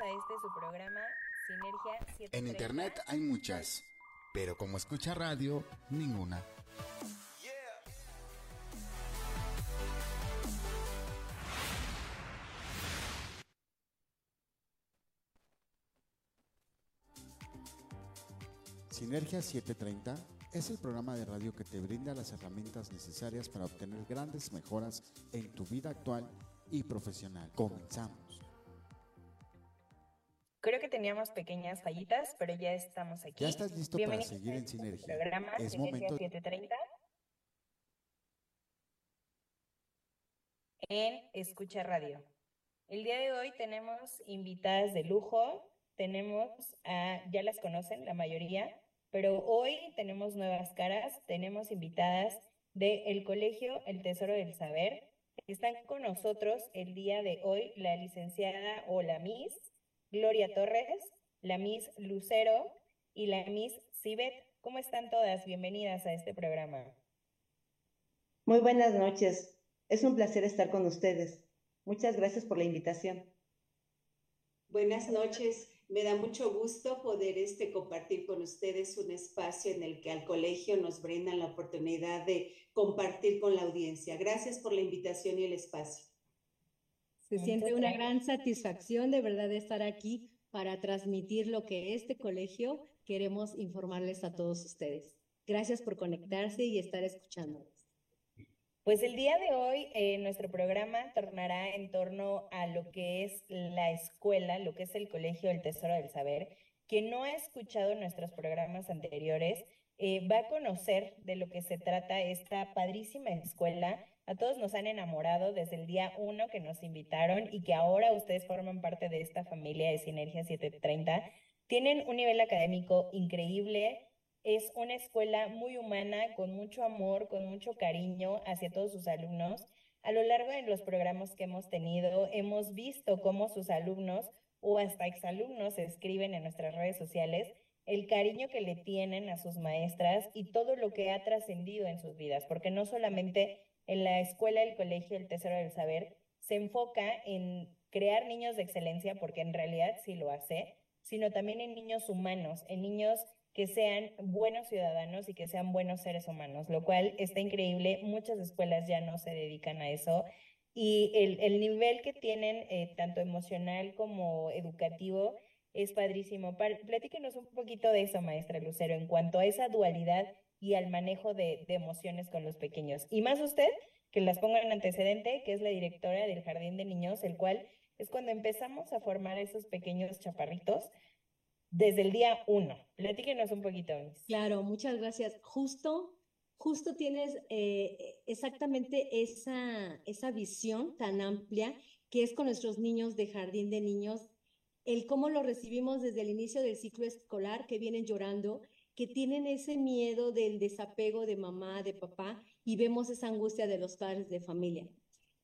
a este su programa Sinergia 730. En internet hay muchas, pero como escucha radio, ninguna. Sinergia 730 es el programa de radio que te brinda las herramientas necesarias para obtener grandes mejoras en tu vida actual y profesional. Comenzamos. Creo que teníamos pequeñas fallitas, pero ya estamos aquí. Ya estás listo para seguir en Sinergia. Programa es Sinergia momento 730 en Escucha Radio. El día de hoy tenemos invitadas de lujo. Tenemos a, ya las conocen la mayoría, pero hoy tenemos nuevas caras. Tenemos invitadas del Colegio El Tesoro del Saber. Están con nosotros el día de hoy la licenciada o la Miss Gloria Torres, la Miss Lucero y la Miss Cibet. ¿Cómo están todas? Bienvenidas a este programa. Muy buenas noches. Es un placer estar con ustedes. Muchas gracias por la invitación. Buenas noches. Me da mucho gusto poder este, compartir con ustedes un espacio en el que al colegio nos brindan la oportunidad de compartir con la audiencia. Gracias por la invitación y el espacio. Se siente una gran satisfacción de verdad de estar aquí para transmitir lo que este colegio queremos informarles a todos ustedes. Gracias por conectarse y estar escuchándonos. Pues el día de hoy eh, nuestro programa tornará en torno a lo que es la escuela, lo que es el Colegio del Tesoro del Saber. Quien no ha escuchado nuestros programas anteriores eh, va a conocer de lo que se trata esta padrísima escuela. A todos nos han enamorado desde el día uno que nos invitaron y que ahora ustedes forman parte de esta familia de Sinergia 730. Tienen un nivel académico increíble, es una escuela muy humana, con mucho amor, con mucho cariño hacia todos sus alumnos. A lo largo de los programas que hemos tenido, hemos visto cómo sus alumnos o hasta exalumnos escriben en nuestras redes sociales el cariño que le tienen a sus maestras y todo lo que ha trascendido en sus vidas, porque no solamente en la escuela, el colegio, el Tesoro del Saber, se enfoca en crear niños de excelencia, porque en realidad sí lo hace, sino también en niños humanos, en niños que sean buenos ciudadanos y que sean buenos seres humanos, lo cual está increíble. Muchas escuelas ya no se dedican a eso y el, el nivel que tienen, eh, tanto emocional como educativo, es padrísimo. Platíquenos un poquito de eso, maestra Lucero, en cuanto a esa dualidad y al manejo de, emociones con los pequeños. Y más usted, que las ponga en antecedente, que es la directora del Jardín de Niños, el cual es cuando empezamos a formar esos pequeños chaparritos desde el día uno. Platíquenos un poquito. Miss. Claro, muchas gracias. Justo, justo tienes eh, exactamente esa, esa visión tan amplia que es con nuestros niños de jardín de niños, el cómo lo recibimos desde el inicio del ciclo escolar, que vienen llorando, que tienen ese miedo del desapego de mamá, de papá, y vemos esa angustia de los padres de familia.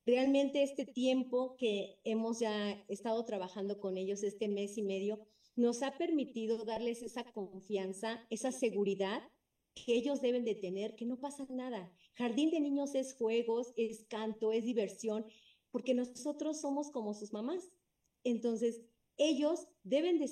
Realmente este tiempo que hemos ya estado trabajando con ellos, este mes y medio, nos ha permitido darles esa confianza, esa seguridad que ellos deben de tener, que no pasa nada. Jardín de niños es juegos, es canto, es diversión, porque nosotros somos como sus mamás. Entonces, ellos deben de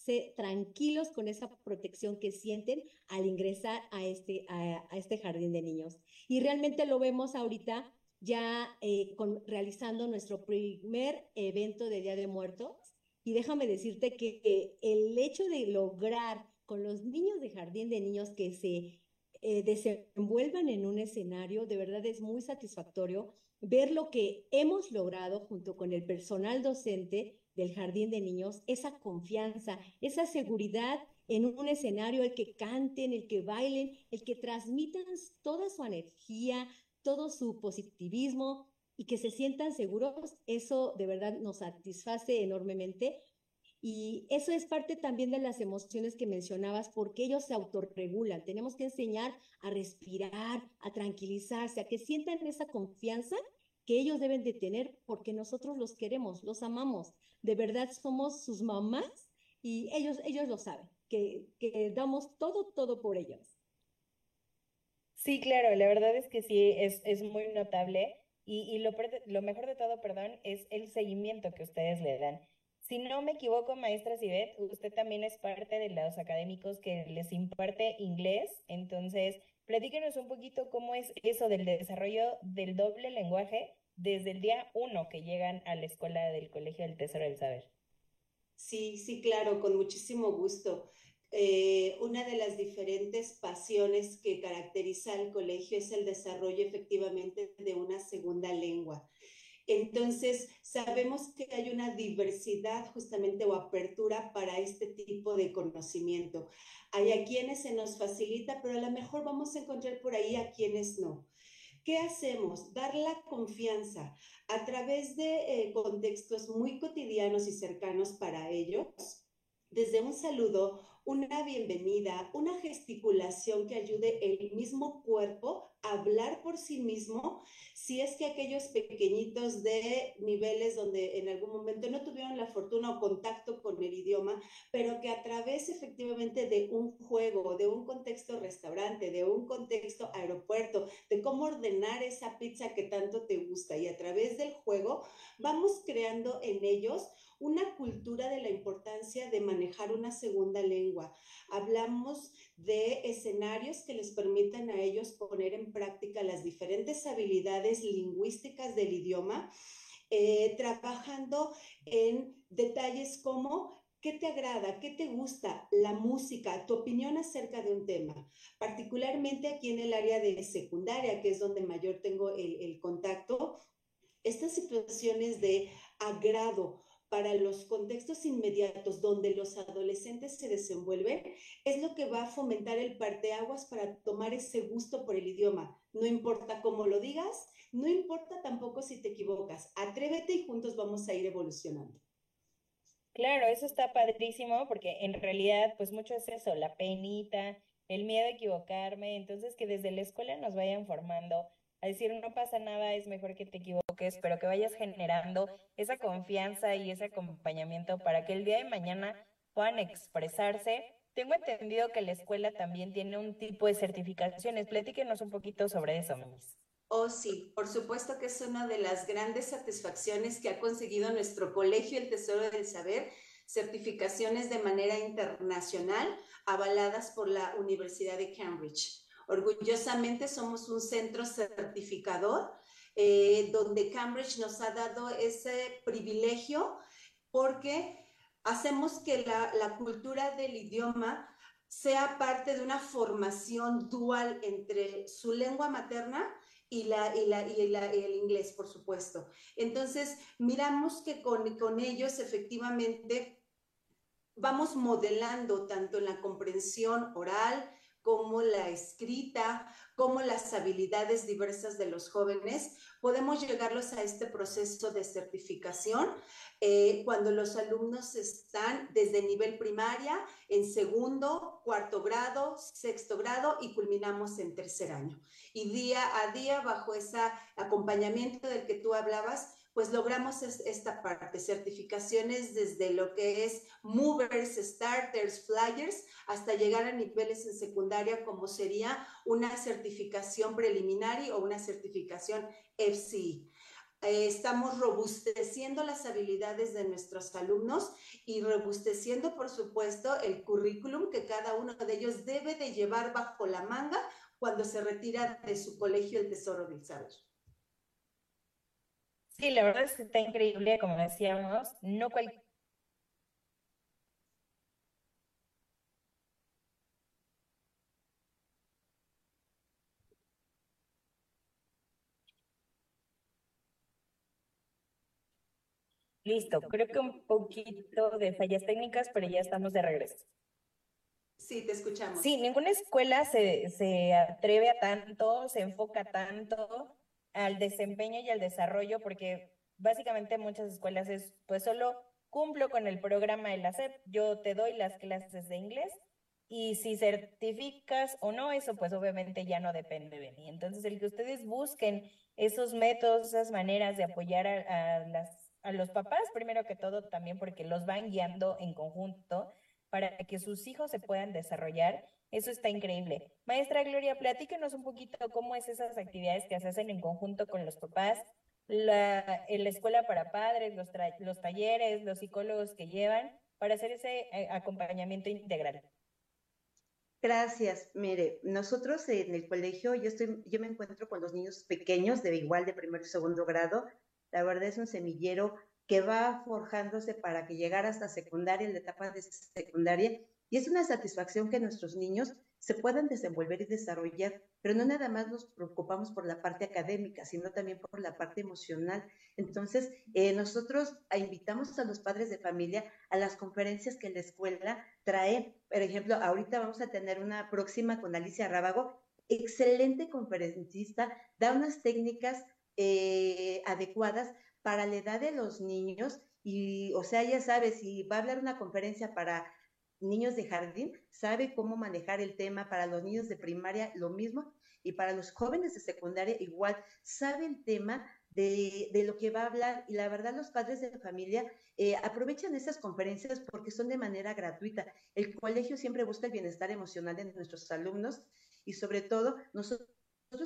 sentirse tranquilos con esa protección que sienten al ingresar a este, a, a este jardín de niños. Y realmente lo vemos ahorita ya eh, con, realizando nuestro primer evento de Día de Muertos y déjame decirte que el hecho de lograr con los niños de jardín de niños que se eh, desenvuelvan en un escenario, de verdad es muy satisfactorio ver lo que hemos logrado junto con el personal docente del jardín de niños, esa confianza, esa seguridad en un escenario, el que canten, el que bailen, el que transmitan toda su energía, todo su positivismo, y que se sientan seguros, eso de verdad nos satisface enormemente. Y eso es parte también de las emociones que mencionabas, porque ellos se autorregulan. Tenemos que enseñar a respirar, a tranquilizarse, a que sientan esa confianza que ellos deben de tener, porque nosotros los queremos, los amamos. De verdad somos sus mamás y ellos, ellos lo saben, que, que damos todo, todo por ellos. Sí, claro, la verdad es que sí, es, es muy notable y, y lo, lo, mejor de todo, perdón, es el seguimiento que ustedes le dan. Si no me equivoco, maestra Sibet, usted también es parte de los académicos que les imparte inglés, entonces platíquenos un poquito cómo es eso del desarrollo del doble lenguaje desde el día uno que llegan a la escuela del Colegio del Tesoro del Saber. Sí, sí, claro, con muchísimo gusto. Eh, una de las diferentes pasiones que caracteriza al colegio es el desarrollo efectivamente de una segunda lengua. Entonces, sabemos que hay una diversidad justamente o apertura para este tipo de conocimiento. Hay a quienes se nos facilita, pero a lo mejor vamos a encontrar por ahí a quienes no. ¿Qué hacemos? Dar la confianza a través de eh, contextos muy cotidianos y cercanos para ellos, desde un saludo, una bienvenida, una gesticulación que ayude el mismo cuerpo a hablar por sí mismo, si es que aquellos pequeñitos de niveles donde en algún momento no tuvieron la fortuna o contacto con el idioma, pero que a través efectivamente de un juego, de un contexto restaurante, de un contexto aeropuerto, de cómo ordenar esa pizza que tanto te gusta y a través del juego vamos creando en ellos una cultura de la importancia de manejar una segunda lengua. Hablamos de escenarios que les permitan a ellos poner en práctica las diferentes habilidades lingüísticas del idioma, eh, trabajando en detalles como ¿Qué te agrada? ¿Qué te gusta? La música, tu opinión acerca de un tema, particularmente aquí en el área de secundaria, que es donde mayor tengo el, el contacto, estas situaciones de agrado, para los contextos inmediatos donde los adolescentes se desenvuelven, es lo que va a fomentar el parteaguas para tomar ese gusto por el idioma. No importa cómo lo digas, no importa tampoco si te equivocas. Atrévete y juntos vamos a ir evolucionando. Claro, eso está padrísimo porque en realidad pues mucho es eso, la penita, el miedo a equivocarme, entonces que desde la escuela nos vayan formando a decir no pasa nada, es mejor que te equivoques, pero que vayas generando esa confianza y ese acompañamiento para que el día de mañana puedan expresarse. Tengo entendido que la escuela también tiene un tipo de certificaciones. Platíquenos un poquito sobre eso, Miss. Oh, sí, por supuesto que es una de las grandes satisfacciones que ha conseguido nuestro colegio, el Tesoro del Saber, certificaciones de manera internacional avaladas por la Universidad de Cambridge. Orgullosamente somos un centro certificador eh, donde Cambridge nos ha dado ese privilegio porque hacemos que la, cultura del idioma sea parte de una formación dual entre su lengua materna y, la, y, la, y, el inglés, por supuesto. Entonces, miramos que con, con ellos efectivamente vamos modelando tanto en la comprensión oral, como la escrita, como las habilidades diversas de los jóvenes, podemos llegarlos a este proceso de certificación eh, cuando los alumnos están desde nivel primaria, en segundo, cuarto grado, sexto grado y culminamos en tercer año. Y día a día, bajo ese acompañamiento del que tú hablabas, pues logramos esta parte, certificaciones desde lo que es movers, starters, flyers, hasta llegar a niveles en secundaria como sería una certificación preliminar o una certificación FCI. Eh, estamos robusteciendo las habilidades de nuestros alumnos y robusteciendo, por supuesto, el currículum que cada uno de ellos debe de llevar bajo la manga cuando se retira de su colegio el Tesoro del Saber. Sí, la verdad es que está increíble, como decíamos, no cualquier Listo, creo que un poquito de fallas técnicas, pero ya estamos de regreso. Sí, te escuchamos. Sí, ninguna escuela se, se atreve a tanto, se enfoca tanto al desempeño y al desarrollo, porque básicamente muchas escuelas es, pues solo cumplo con el programa de la SEP, yo te doy las clases de inglés y si certificas o no, eso pues obviamente ya no depende de mí. Entonces, el que ustedes busquen esos métodos, esas maneras de apoyar a, a los papás, primero que todo, también porque los van guiando en conjunto para que sus hijos se puedan desarrollar eso está increíble. Maestra Gloria, platíquenos un poquito cómo es esas actividades que se hacen en conjunto con los papás, la, la escuela para padres, los, los talleres, los psicólogos que llevan para hacer ese eh, acompañamiento integral. Gracias. Mire, nosotros en el colegio, yo, estoy, yo me encuentro con los niños pequeños, de igual de primer y segundo grado. La verdad es un semillero que va forjándose para que llegara hasta secundaria, en la etapa de secundaria. Y es una satisfacción que nuestros niños se puedan desenvolver y desarrollar, pero no nada más nos preocupamos por la parte académica, sino también por la parte emocional. Entonces, eh, nosotros invitamos a los padres de familia a las conferencias que la escuela trae. Por ejemplo, ahorita vamos a tener una próxima con Alicia Rábago, excelente conferencista, da unas técnicas eh, adecuadas para la edad de los niños y, o sea, ya sabes, si va a hablar una conferencia para niños de jardín, sabe cómo manejar el tema, para los niños de primaria lo mismo, y para los jóvenes de secundaria igual, sabe el tema de, de lo que va a hablar, y la verdad los padres de familia eh, aprovechan esas conferencias porque son de manera gratuita. El colegio siempre busca el bienestar emocional de nuestros alumnos y sobre todo nosotros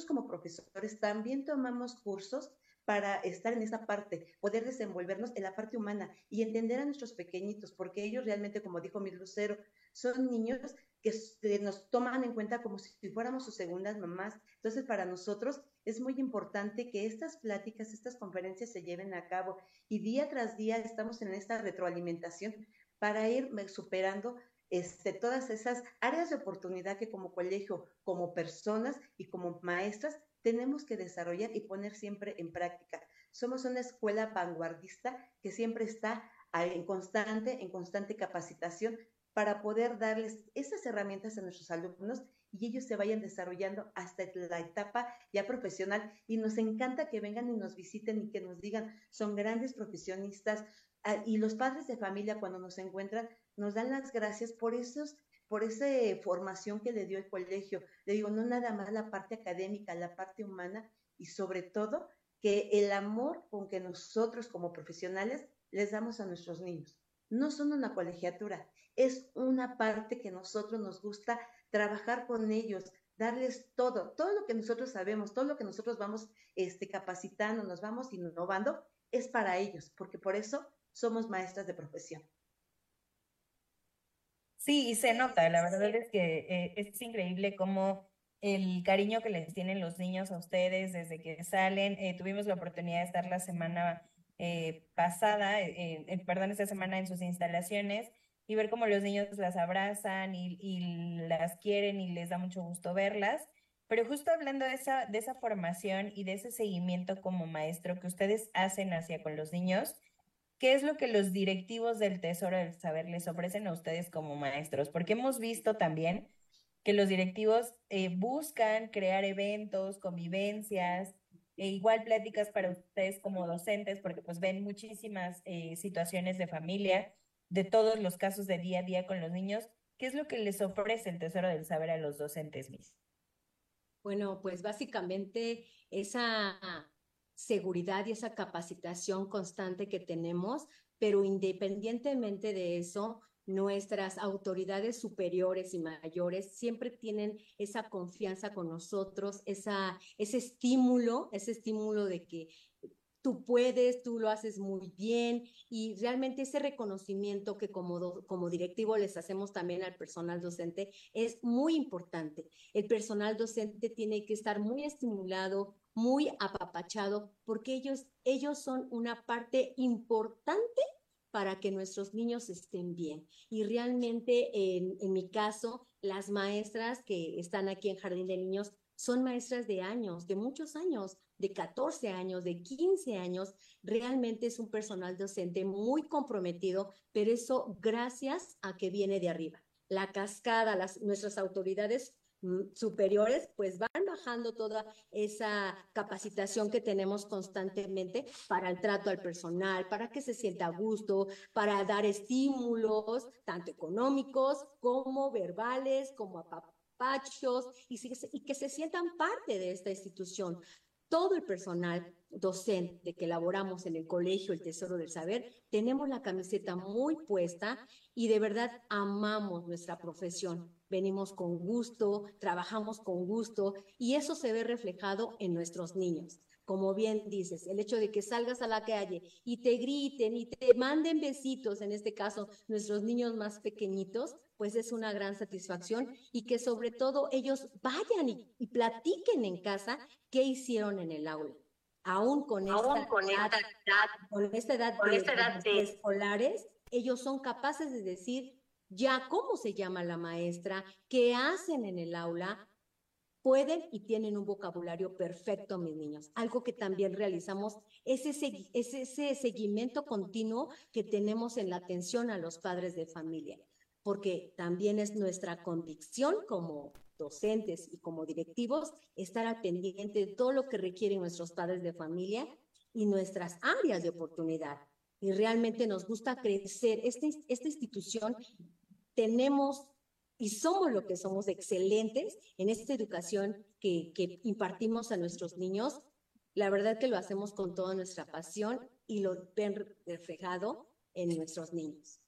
como profesores también tomamos cursos para estar en esa parte, poder desenvolvernos en la parte humana y entender a nuestros pequeñitos, porque ellos realmente, como dijo mi Lucero, son niños que nos toman en cuenta como si fuéramos sus segundas mamás. Entonces, para nosotros es muy importante que estas pláticas, estas conferencias se lleven a cabo y día tras día estamos en esta retroalimentación para ir superando este, todas esas áreas de oportunidad que como colegio, como personas y como maestras tenemos que desarrollar y poner siempre en práctica. Somos una escuela vanguardista que siempre está en constante, en constante capacitación para poder darles esas herramientas a nuestros alumnos y ellos se vayan desarrollando hasta la etapa ya profesional. Y nos encanta que vengan y nos visiten y que nos digan, son grandes profesionistas. Ah, y los padres de familia cuando nos encuentran nos dan las gracias por esos por esa formación que le dio el colegio. Le digo, no nada más la parte académica, la parte humana y sobre todo que el amor con que nosotros como profesionales les damos a nuestros niños. No son una colegiatura, es una parte que nosotros nos gusta trabajar con ellos, darles todo, todo lo que nosotros sabemos, todo lo que nosotros vamos este, capacitando, nos vamos innovando, es para ellos, porque por eso somos maestras de profesión. Sí, y se nota, la verdad es que eh, es increíble cómo el cariño que les tienen los niños a ustedes desde que salen. Eh, tuvimos la oportunidad de estar la semana eh, pasada, perdón, esta semana en sus instalaciones y ver cómo los niños las abrazan y, y, las quieren y les da mucho gusto verlas. Pero justo hablando de esa, de esa formación y de ese seguimiento como maestro que ustedes hacen hacia con los niños, ¿qué es lo que los directivos del Tesoro del Saber les ofrecen a ustedes como maestros? Porque hemos visto también que los directivos eh, buscan crear eventos, convivencias, e igual pláticas para ustedes como docentes, porque pues ven muchísimas eh, situaciones de familia, de todos los casos de día a día con los niños. ¿Qué es lo que les ofrece el Tesoro del Saber a los docentes, Miss? Bueno, pues básicamente esa seguridad y esa capacitación constante que tenemos, pero independientemente de eso, nuestras autoridades superiores y mayores siempre tienen esa confianza con nosotros, esa, ese estímulo, ese estímulo de que tú puedes, tú lo haces muy bien y realmente ese reconocimiento que como, como directivo les hacemos también al personal docente es muy importante. El personal docente tiene que estar muy estimulado, muy apapachado, porque ellos, ellos son una parte importante para que nuestros niños estén bien. Y realmente, en, en mi caso, las maestras que están aquí en Jardín de Niños son maestras de años, de muchos años, de 14 años, de 15 años. Realmente es un personal docente muy comprometido, pero eso gracias a que viene de arriba. La cascada, las, nuestras autoridades mm, superiores, pues van bajando toda esa capacitación que tenemos constantemente para el trato al personal, para que se sienta a gusto, para dar estímulos, tanto económicos como verbales, como a pachos y, y que se sientan parte de esta institución. Todo el personal docente que elaboramos en el colegio El Tesoro del Saber, tenemos la camiseta muy puesta y de verdad amamos nuestra profesión. Venimos con gusto, trabajamos con gusto y eso se ve reflejado en nuestros niños. como bien dices, el hecho de que salgas a la calle y te griten y te manden besitos, en este caso nuestros niños más pequeñitos, pues es una gran satisfacción y que sobre todo ellos vayan y, platiquen en casa qué hicieron en el aula. Aún con esta, con edad, con esta edad, de, escolares, ellos son capaces de decir ya cómo se llama la maestra, qué hacen en el aula, pueden y tienen un vocabulario perfecto, mis niños. Algo que también realizamos es ese, ese seguimiento continuo que tenemos en la atención a los padres de familia, porque también es nuestra convicción como docentes y como directivos estar al pendiente de todo lo que requieren nuestros padres de familia y nuestras áreas de oportunidad. Y realmente nos gusta crecer. Este, esta institución tenemos y somos lo que somos excelentes en esta educación que, que impartimos a nuestros niños. La verdad que lo hacemos con toda nuestra pasión y lo ven reflejado en nuestros niños.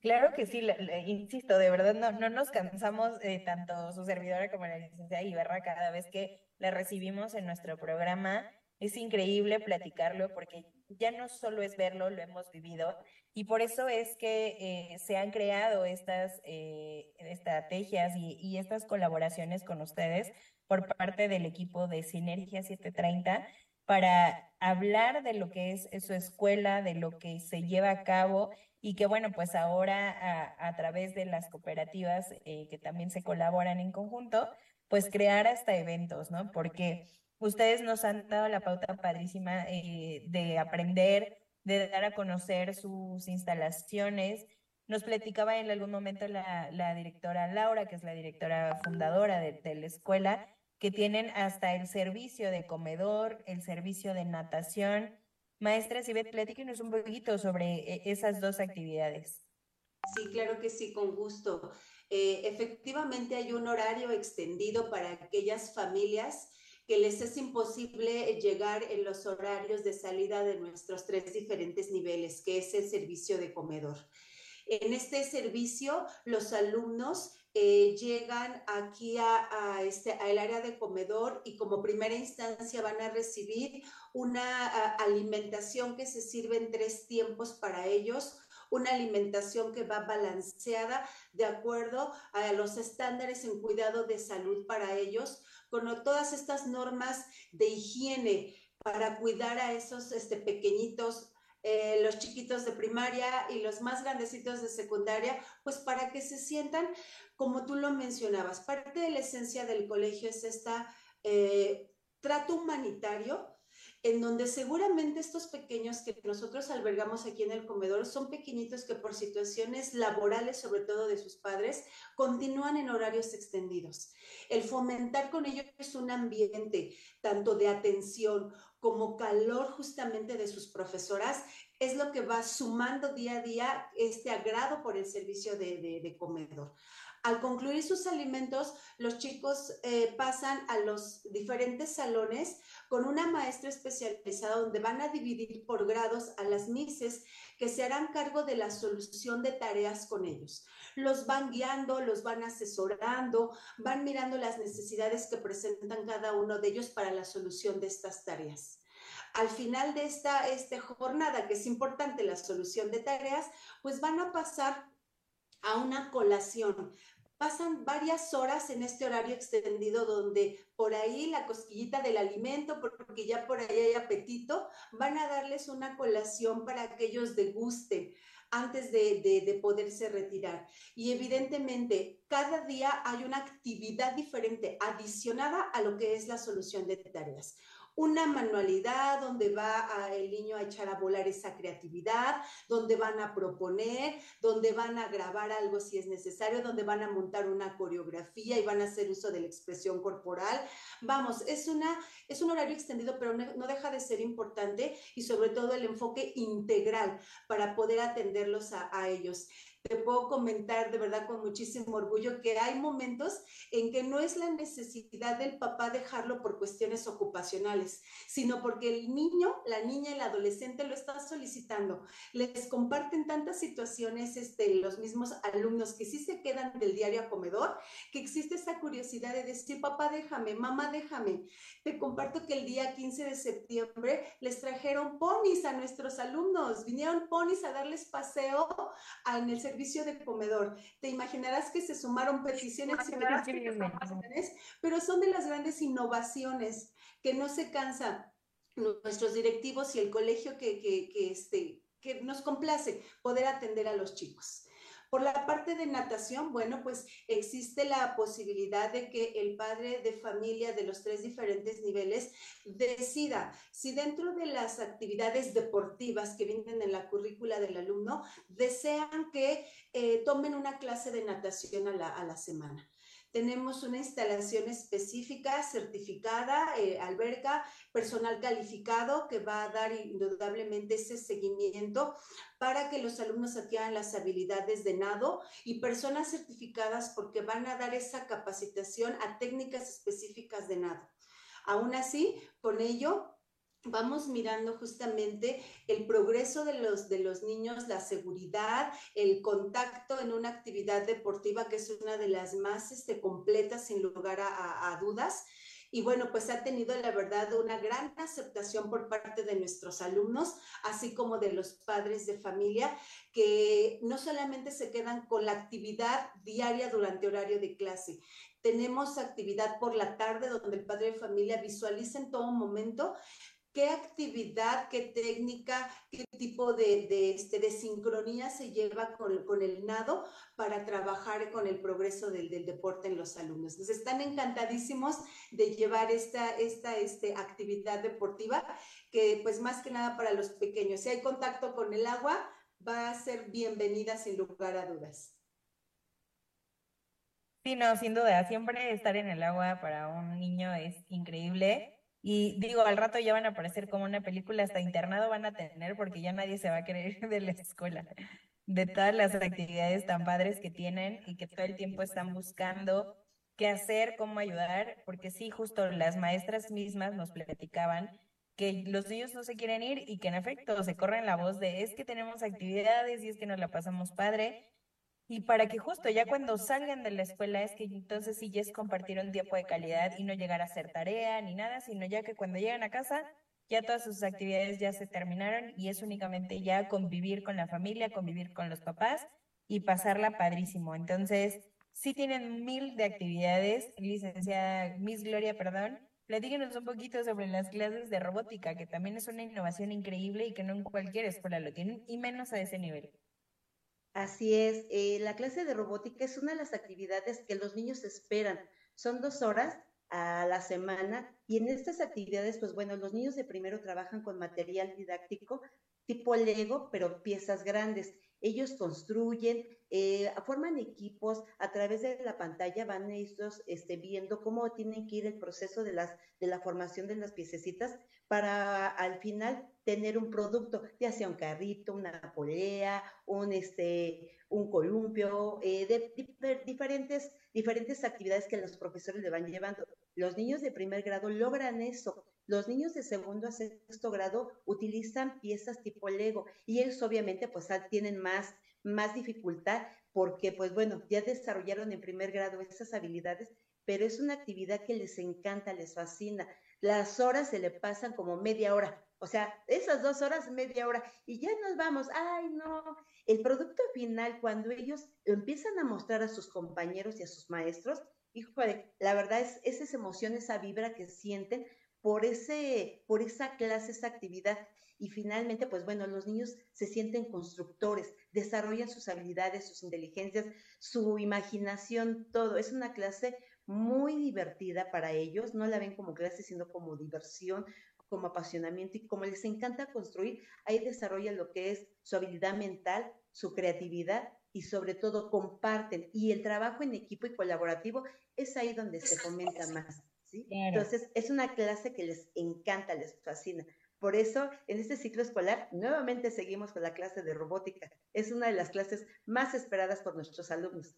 Claro que sí, insisto, de verdad no, no nos cansamos, eh, tanto su servidora como la licenciada Iberra, cada vez que la recibimos en nuestro programa. Es increíble platicarlo porque ya no solo es verlo, lo hemos vivido y por eso es que eh, se han creado estas eh, estrategias y, estas colaboraciones con ustedes por parte del equipo de Sinergia 730 para hablar de lo que es su escuela, de lo que se lleva a cabo y que bueno, pues ahora a, través de las cooperativas eh, que también se colaboran en conjunto, pues crear hasta eventos, ¿no? Porque ustedes nos han dado la pauta padrísima de aprender de dar a conocer sus instalaciones. Nos platicaba en algún momento la, la directora Laura, que es la directora fundadora de, la escuela, que tienen hasta el servicio de comedor, el servicio de natación. Maestra Sibet, platíquenos un poquito sobre e, esas dos actividades. Sí, claro que sí, con gusto. Eh, efectivamente hay un horario extendido para aquellas familias que les es imposible llegar en los horarios de salida de nuestros tres diferentes niveles, que es el servicio de comedor. En este servicio, los alumnos eh, llegan aquí a, este, al área de comedor y como primera instancia van a recibir una alimentación que se sirve en tres tiempos para ellos, una alimentación que va balanceada de acuerdo a los estándares en cuidado de salud para ellos, con todas estas normas de higiene para cuidar a esos este, pequeñitos, eh, los chiquitos de primaria y los más grandecitos de secundaria, pues para que se sientan, como tú lo mencionabas, parte de la esencia del colegio es esta eh, trato humanitario en donde seguramente estos pequeños que nosotros albergamos aquí en el comedor son pequeñitos que por situaciones laborales, sobre todo de sus padres, continúan en horarios extendidos. El fomentar con ellos un ambiente tanto de atención como calor justamente de sus profesoras es lo que va sumando día a día este agrado por el servicio de, de comedor. Al concluir sus alimentos, los chicos eh, pasan a los diferentes salones con una maestra especializada donde van a dividir por grados a las mises que se harán cargo de la solución de tareas con ellos. Los van guiando, los van asesorando, van mirando las necesidades que presentan cada uno de ellos para la solución de estas tareas. Al final de esta, esta jornada, que es importante la solución de tareas, pues van a pasar a una colación pasan varias horas en este horario extendido donde por ahí la cosquillita del alimento, porque ya por ahí hay apetito, van a darles una colación para que ellos degusten antes de, de, poderse retirar. Y evidentemente, cada día hay una actividad diferente adicionada a lo que es la solución de tareas una manualidad donde va el niño a echar a volar esa creatividad, donde van a proponer, donde van a grabar algo si es necesario, donde van a montar una coreografía y van a hacer uso de la expresión corporal. Vamos, es, una, es un horario extendido, pero no deja de ser importante y sobre todo el enfoque integral para poder atenderlos a, a ellos te puedo comentar de verdad con muchísimo orgullo que hay momentos en que no es la necesidad del papá dejarlo por cuestiones ocupacionales, sino porque el niño, la niña, el adolescente lo está solicitando. Les comparten tantas situaciones este, los mismos alumnos que sí se quedan del diario a comedor, que existe esa curiosidad de decir, papá, déjame, mamá, déjame. Te comparto que el día 15 de septiembre les trajeron ponis a nuestros alumnos, vinieron ponis a darles paseo en el servicio de comedor. Te imaginarás que se sumaron peticiones pero son de las grandes innovaciones que no se cansa nuestros directivos y el colegio que, que, que, este, que nos complace poder atender a los chicos. Por la parte de natación, bueno, pues existe la posibilidad de que el padre de familia de los tres diferentes niveles decida si dentro de las actividades deportivas que vienen en la currícula del alumno desean que eh, tomen una clase de natación a la, a la semana. Tenemos una instalación específica, certificada, eh, alberca, personal calificado que va a dar indudablemente ese seguimiento para que los alumnos adquieran las habilidades de nado y personas certificadas porque van a dar esa capacitación a técnicas específicas de nado. Aún así, con ello, vamos mirando justamente el progreso de los, de los niños, la seguridad, el contacto en una actividad deportiva que es una de las más este, completas sin lugar a, a dudas. Y bueno, pues ha tenido la verdad una gran aceptación por parte de nuestros alumnos, así como de los padres de familia, que no solamente se quedan con la actividad diaria durante horario de clase, tenemos actividad por la tarde donde el padre de familia visualiza en todo momento qué actividad, qué técnica, qué tipo de, este, de sincronía se lleva con, el nado para trabajar con el progreso del, del, deporte en los alumnos. Entonces, están encantadísimos de llevar esta, esta este, actividad deportiva que, pues, más que nada para los pequeños. Si hay contacto con el agua, va a ser bienvenida sin lugar a dudas. Sí, no, sin duda, siempre estar en el agua para un niño es increíble y digo, al rato ya van a aparecer como una película, hasta internado van a tener porque ya nadie se va a querer ir de la escuela, de todas las actividades tan padres que tienen y que todo el tiempo están buscando qué hacer, cómo ayudar, porque sí, justo las maestras mismas nos platicaban que los niños no se quieren ir y que en efecto se corren la voz de es que tenemos actividades y es que nos la pasamos padre y para que justo ya cuando salgan de la escuela es que entonces sí ya es compartir un tiempo de calidad y no llegar a hacer tarea ni nada, sino ya que cuando llegan a casa ya todas sus actividades ya se terminaron y es únicamente ya convivir con la familia, convivir con los papás y pasarla padrísimo. Entonces, sí tienen mil de actividades, licenciada Miss Gloria, perdón. Platíquenos un poquito sobre las clases de robótica, que también es una innovación increíble y que no en cualquier escuela lo tienen, y menos a ese nivel. Así es, eh, la clase de robótica es una de las actividades que los niños esperan. Son dos horas a la semana y en estas actividades, pues bueno, los niños de primero trabajan con material didáctico tipo Lego, pero piezas grandes. Ellos construyen, eh, forman equipos, a través de la pantalla van estos este, viendo cómo tienen que ir el proceso de, las, de la formación de las piececitas para al final tener un producto, ya sea un carrito, una polea, un, este, un columpio, eh, de, diferentes, diferentes actividades que los profesores le van llevando. Los niños de primer grado logran eso. Los niños de segundo a sexto grado utilizan piezas tipo Lego y ellos obviamente pues tienen más, más dificultad porque pues bueno, ya desarrollaron en primer grado esas habilidades, pero es una actividad que les encanta, les fascina. Las horas se le pasan como media hora o sea, esas dos horas, media hora, y ya nos vamos. Ay, no. El producto final, cuando ellos empiezan a mostrar a sus compañeros y a sus maestros, híjole, la verdad es, es esa emoción, esa vibra que sienten por, ese, por esa clase, esa actividad. Y finalmente, pues bueno, los niños se sienten constructores, desarrollan sus habilidades, sus inteligencias, su imaginación, todo. Es una clase muy divertida para ellos, no la ven como clase, sino como diversión, como apasionamiento y como les encanta construir, ahí desarrollan lo que es su habilidad mental, su creatividad y sobre todo comparten. Y el trabajo en equipo y colaborativo es ahí donde se fomenta más. ¿Sí? Entonces, es una clase que les encanta, les fascina. Por eso, en este ciclo escolar, nuevamente seguimos con la clase de robótica. Es una de las clases más esperadas por nuestros alumnos.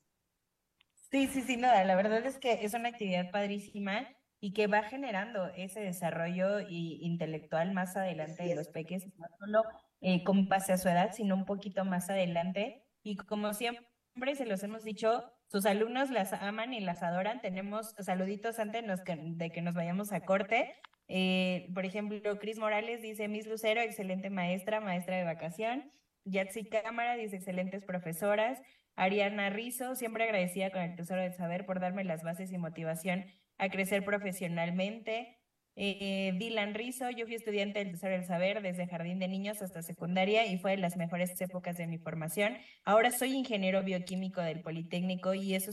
Sí, sí, sí, nada, la verdad es que es una actividad padrísima y que va generando ese desarrollo intelectual más adelante de los peques, no solo eh, con base a su edad, sino un poquito más adelante. Y como siempre se los hemos dicho, sus alumnos las aman y las adoran. Tenemos saluditos antes de que nos vayamos a corte. Eh, por ejemplo, Cris Morales dice, Miss Lucero, excelente maestra, maestra de vacación. Yatsi Cámara dice, excelentes profesoras. Ariana Rizo, siempre agradecida con el Tesoro del Saber por darme las bases y motivación a crecer profesionalmente. Eh, Dylan Rizo, yo fui estudiante del Tesoro del Saber desde jardín de niños hasta secundaria y fue de las mejores épocas de mi formación. Ahora soy ingeniero bioquímico del Politécnico y eso,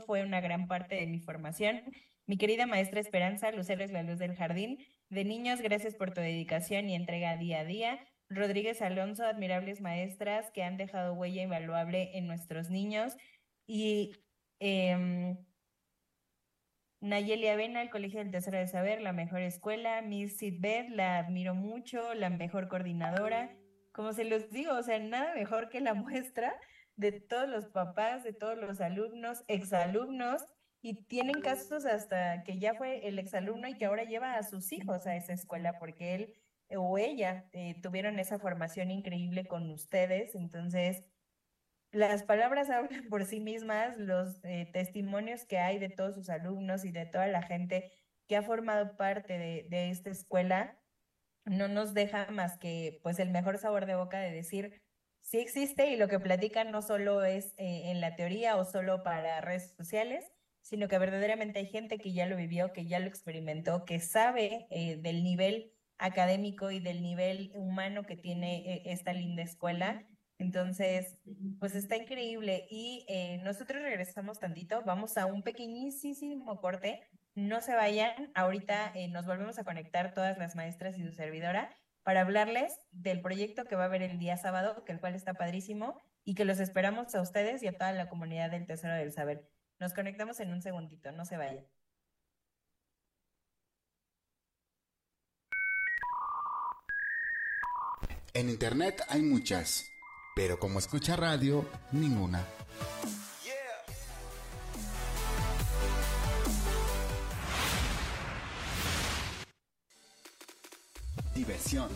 fue una gran parte de mi formación. Mi querida maestra Esperanza, Lucero es la luz del jardín. De niños, gracias por tu dedicación y entrega día a día. Rodríguez Alonso, admirables maestras que han dejado huella invaluable en nuestros niños. Y eh, Nayeli Avena, el Colegio del Tesoro de Saber, la mejor escuela. Miss Sidbeth, la admiro mucho, la mejor coordinadora. Como se los digo, o sea, nada mejor que la muestra de todos los papás, de todos los alumnos, exalumnos, y tienen casos hasta que ya fue el exalumno y que ahora lleva a sus hijos a esa escuela porque él o ella eh, tuvieron esa formación increíble con ustedes. Entonces, las palabras hablan por sí mismas, los eh, testimonios que hay de todos sus alumnos y de toda la gente que ha formado parte de, de, esta escuela, no nos deja más que pues el mejor sabor de boca de decir, sí existe y lo que platican no solo es eh, en la teoría o solo para redes sociales, sino que verdaderamente hay gente que ya lo vivió, que ya lo experimentó, que sabe del nivel académico y del nivel humano que tiene eh, esta linda escuela. Entonces, pues está increíble. Y eh, nosotros regresamos tantito, vamos a un pequeñísimo corte. No se vayan, ahorita eh, nos volvemos a conectar todas las maestras y su servidora para hablarles del proyecto que va a haber el día sábado, que el cual está padrísimo y que los esperamos a ustedes y a toda la comunidad del Tesoro del Saber. Nos conectamos en un segundito, no se vayan. En Internet hay muchas, pero como escucha radio, ninguna. Diversión,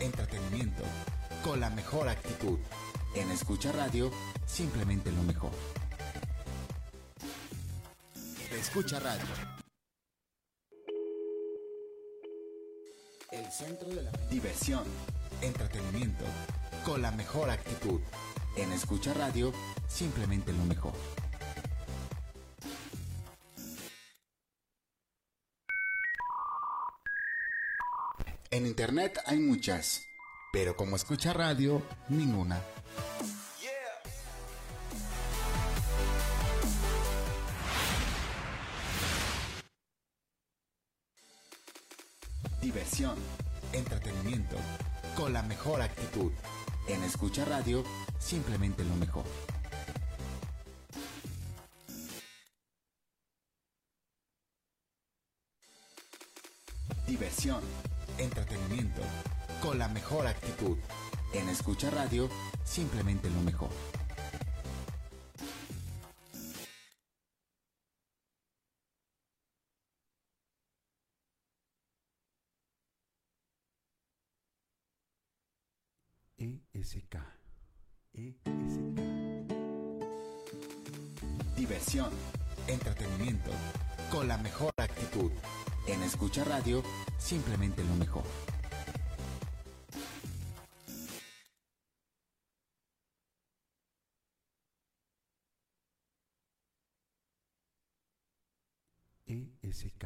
entretenimiento, con la mejor actitud. En Escucha Radio, simplemente lo mejor. Escucha Radio. El centro de la diversión entretenimiento, con la mejor actitud. En Escucha Radio, simplemente lo mejor. En Internet hay muchas, pero como escucha radio, ninguna. Diversión, entretenimiento con la mejor actitud. En Escucha Radio, simplemente lo mejor. Diversión, entretenimiento, con la mejor actitud. En Escucha Radio, simplemente lo mejor. Simplemente lo mejor. ESK.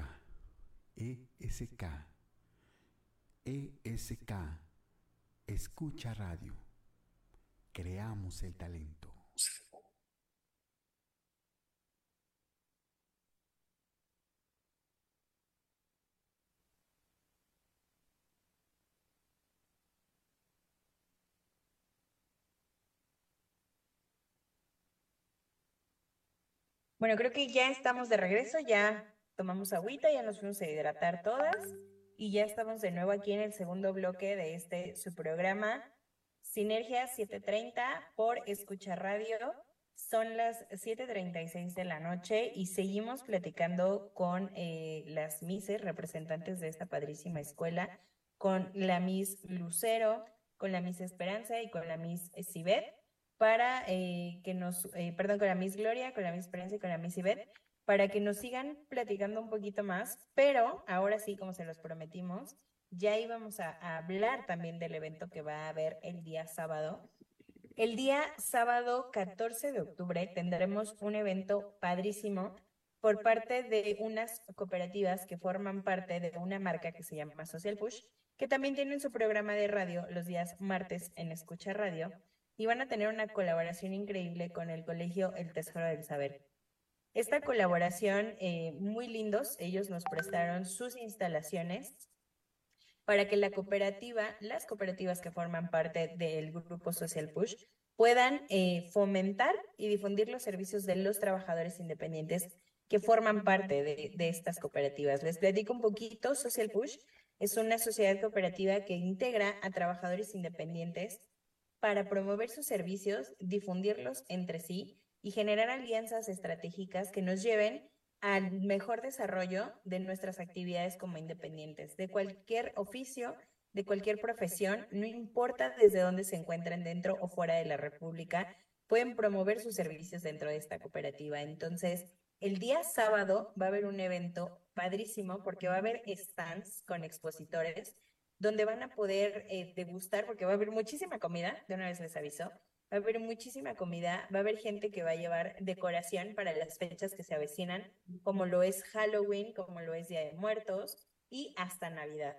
ESK. ESK. Escucha radio. Creamos el talento. Bueno, creo que ya estamos de regreso, ya tomamos agüita, ya nos fuimos a hidratar todas. y ya estamos de nuevo aquí en el segundo bloque de este su programa Sinergia 730 por Escucha Radio. Son las 7:36 de la noche y seguimos platicando con eh, las Mises, representantes de esta padrísima escuela, con la Miss Lucero, con la Miss Esperanza y con la Miss Sibet, para eh, que nos, eh, perdón, con la Miss Gloria, con la Miss Esperanza y con la Miss Sibet, para que nos sigan platicando un poquito más, pero ahora sí, como se los prometimos, ya íbamos a, a hablar también del evento que va a haber el día sábado. El día sábado 14 de octubre tendremos un evento padrísimo por parte de unas cooperativas que forman parte de una marca que se llama Social Push, que también tienen su programa de radio los días martes en Escucha Radio y van a tener una colaboración increíble con el colegio El Tesoro del Saber. Esta colaboración, eh, muy lindos, ellos nos prestaron sus instalaciones para que la cooperativa, las cooperativas que forman parte del grupo Social Push, puedan eh, fomentar y difundir los servicios de los trabajadores independientes que forman parte de, de, estas cooperativas. Les platico un poquito, Social Push es una sociedad cooperativa que integra a trabajadores independientes para promover sus servicios, difundirlos entre sí y generar alianzas estratégicas que nos lleven al mejor desarrollo de nuestras actividades como independientes, de cualquier oficio, de cualquier profesión, no importa desde dónde se encuentren dentro o fuera de la República, pueden promover sus servicios dentro de esta cooperativa. Entonces, el día sábado va a haber un evento padrísimo porque va a haber stands con expositores donde van a poder eh, degustar, porque va a haber muchísima comida, de una vez les aviso, va a haber muchísima comida, va a haber gente que va a llevar decoración para las fechas que se avecinan, como lo es Halloween, como lo es Día de Muertos y hasta Navidad.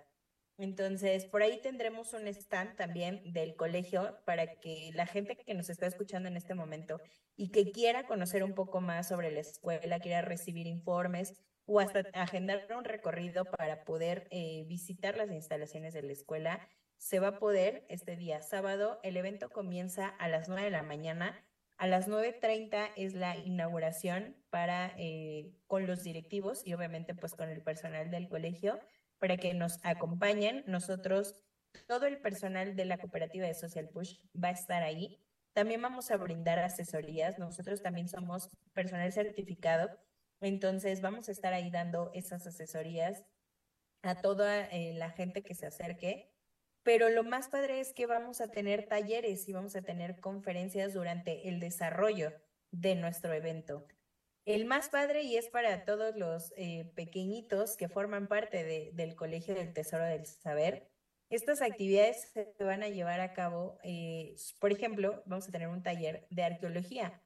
Entonces, por ahí tendremos un stand también del colegio para que la gente que nos está escuchando en este momento y que quiera conocer un poco más sobre la escuela, quiera recibir informes o hasta agendar un recorrido para poder eh, visitar las instalaciones de la escuela, se va a poder este día sábado. El evento comienza a las 9 de la mañana. A las 9.30 es la inauguración para eh, con los directivos y obviamente pues con el personal del colegio para que nos acompañen. Nosotros, todo el personal de la cooperativa de Social Push va a estar ahí. También vamos a brindar asesorías. Nosotros también somos personal certificado entonces vamos a estar ahí dando esas asesorías a toda eh, la gente que se acerque. Pero lo más padre es que vamos a tener talleres y vamos a tener conferencias durante el desarrollo de nuestro evento. El más padre y es para todos los eh, pequeñitos que forman parte de, del Colegio del Tesoro del Saber. Estas actividades se van a llevar a cabo, eh, por ejemplo, vamos a tener un taller de arqueología